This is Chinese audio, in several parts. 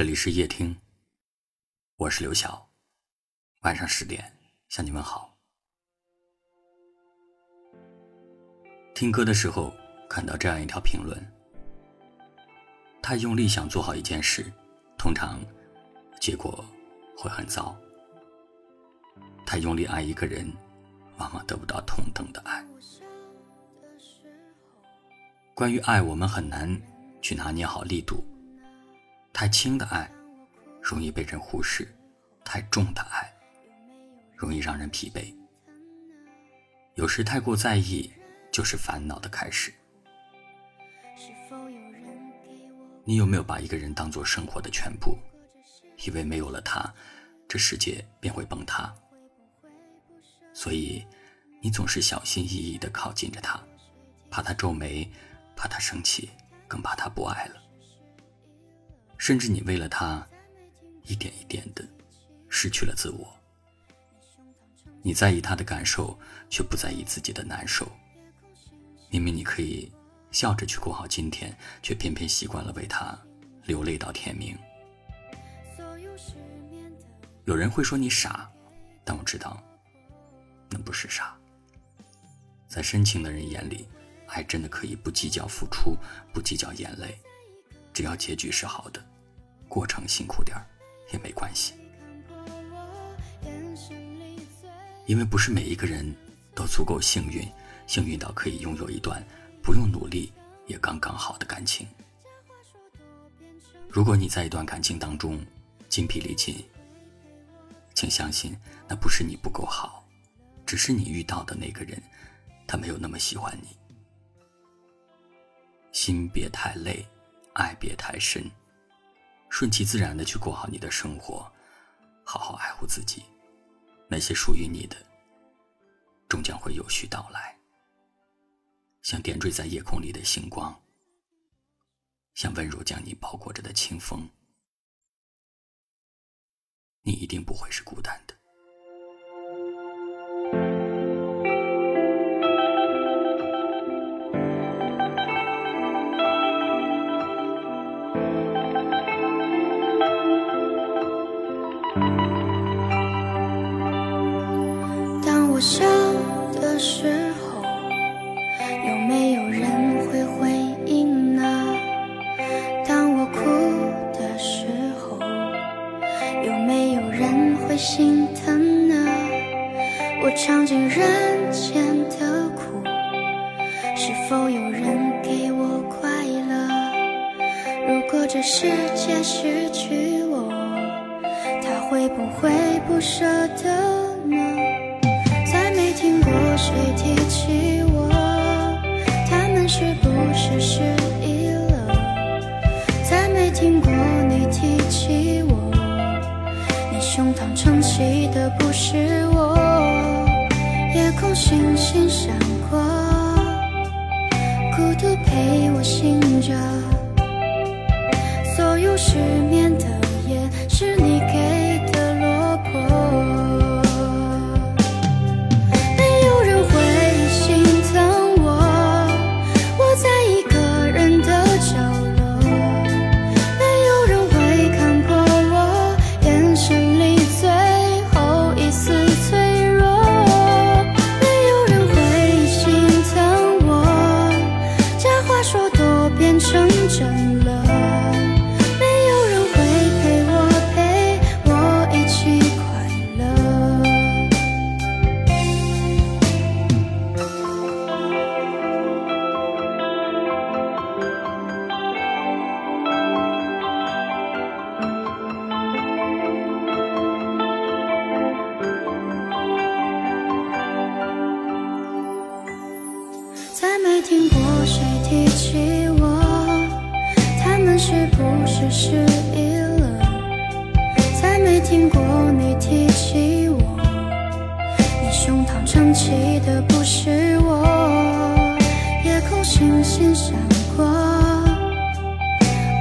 这里是夜听，我是刘晓。晚上十点向你问好。听歌的时候看到这样一条评论：太用力想做好一件事，通常结果会很糟；太用力爱一个人，往往得不到同等的爱。关于爱，我们很难去拿捏好力度。太轻的爱，容易被人忽视；太重的爱，容易让人疲惫。有时太过在意，就是烦恼的开始。你有没有把一个人当做生活的全部，以为没有了他，这世界便会崩塌？所以，你总是小心翼翼地靠近着他，怕他皱眉，怕他生气，更怕他不爱了。甚至你为了他，一点一点的失去了自我。你在意他的感受，却不在意自己的难受。明明你可以笑着去过好今天，却偏偏习惯了为他流泪到天明。有人会说你傻，但我知道，那不是傻。在深情的人眼里，爱真的可以不计较付出，不计较眼泪，只要结局是好的。过程辛苦点也没关系，因为不是每一个人都足够幸运，幸运到可以拥有一段不用努力也刚刚好的感情。如果你在一段感情当中精疲力尽，请相信那不是你不够好，只是你遇到的那个人他没有那么喜欢你。心别太累，爱别太深。顺其自然的去过好你的生活，好好爱护自己。那些属于你的，终将会有序到来。像点缀在夜空里的星光，像温柔将你包裹着的清风，你一定不会是孤单的。笑的时候，有没有人会回应呢？当我哭的时候，有没有人会心疼呢？我尝尽人间的苦，是否有人给我快乐？如果这世界失去我，他会不会不舍得？谁提起我？他们是不是失忆了？再没听过你提起我，你胸膛撑起的不是我。夜空星星闪过，孤独陪我醒着，所有失眠是不是失忆了？再没听过你提起我，你胸膛撑起的不是我。夜空星星闪过，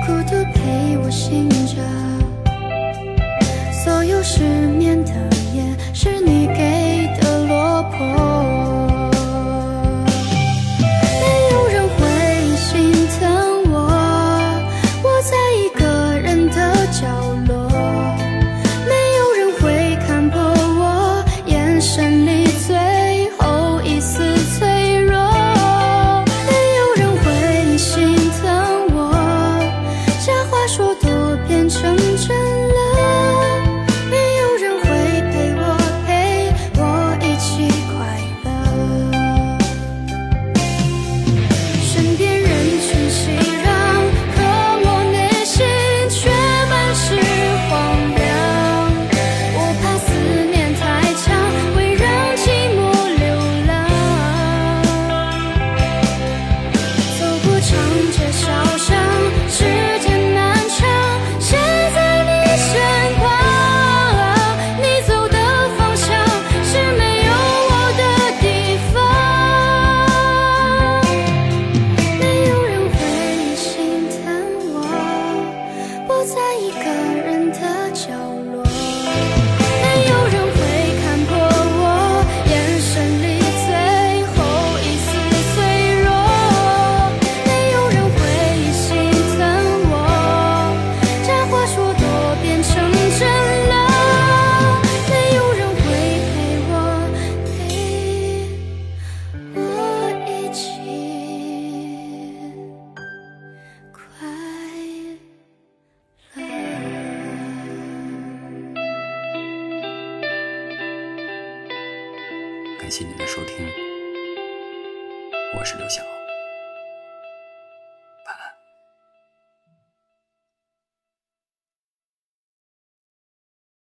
孤独陪我醒着，所有失眠的感谢您的收听，我是刘晓。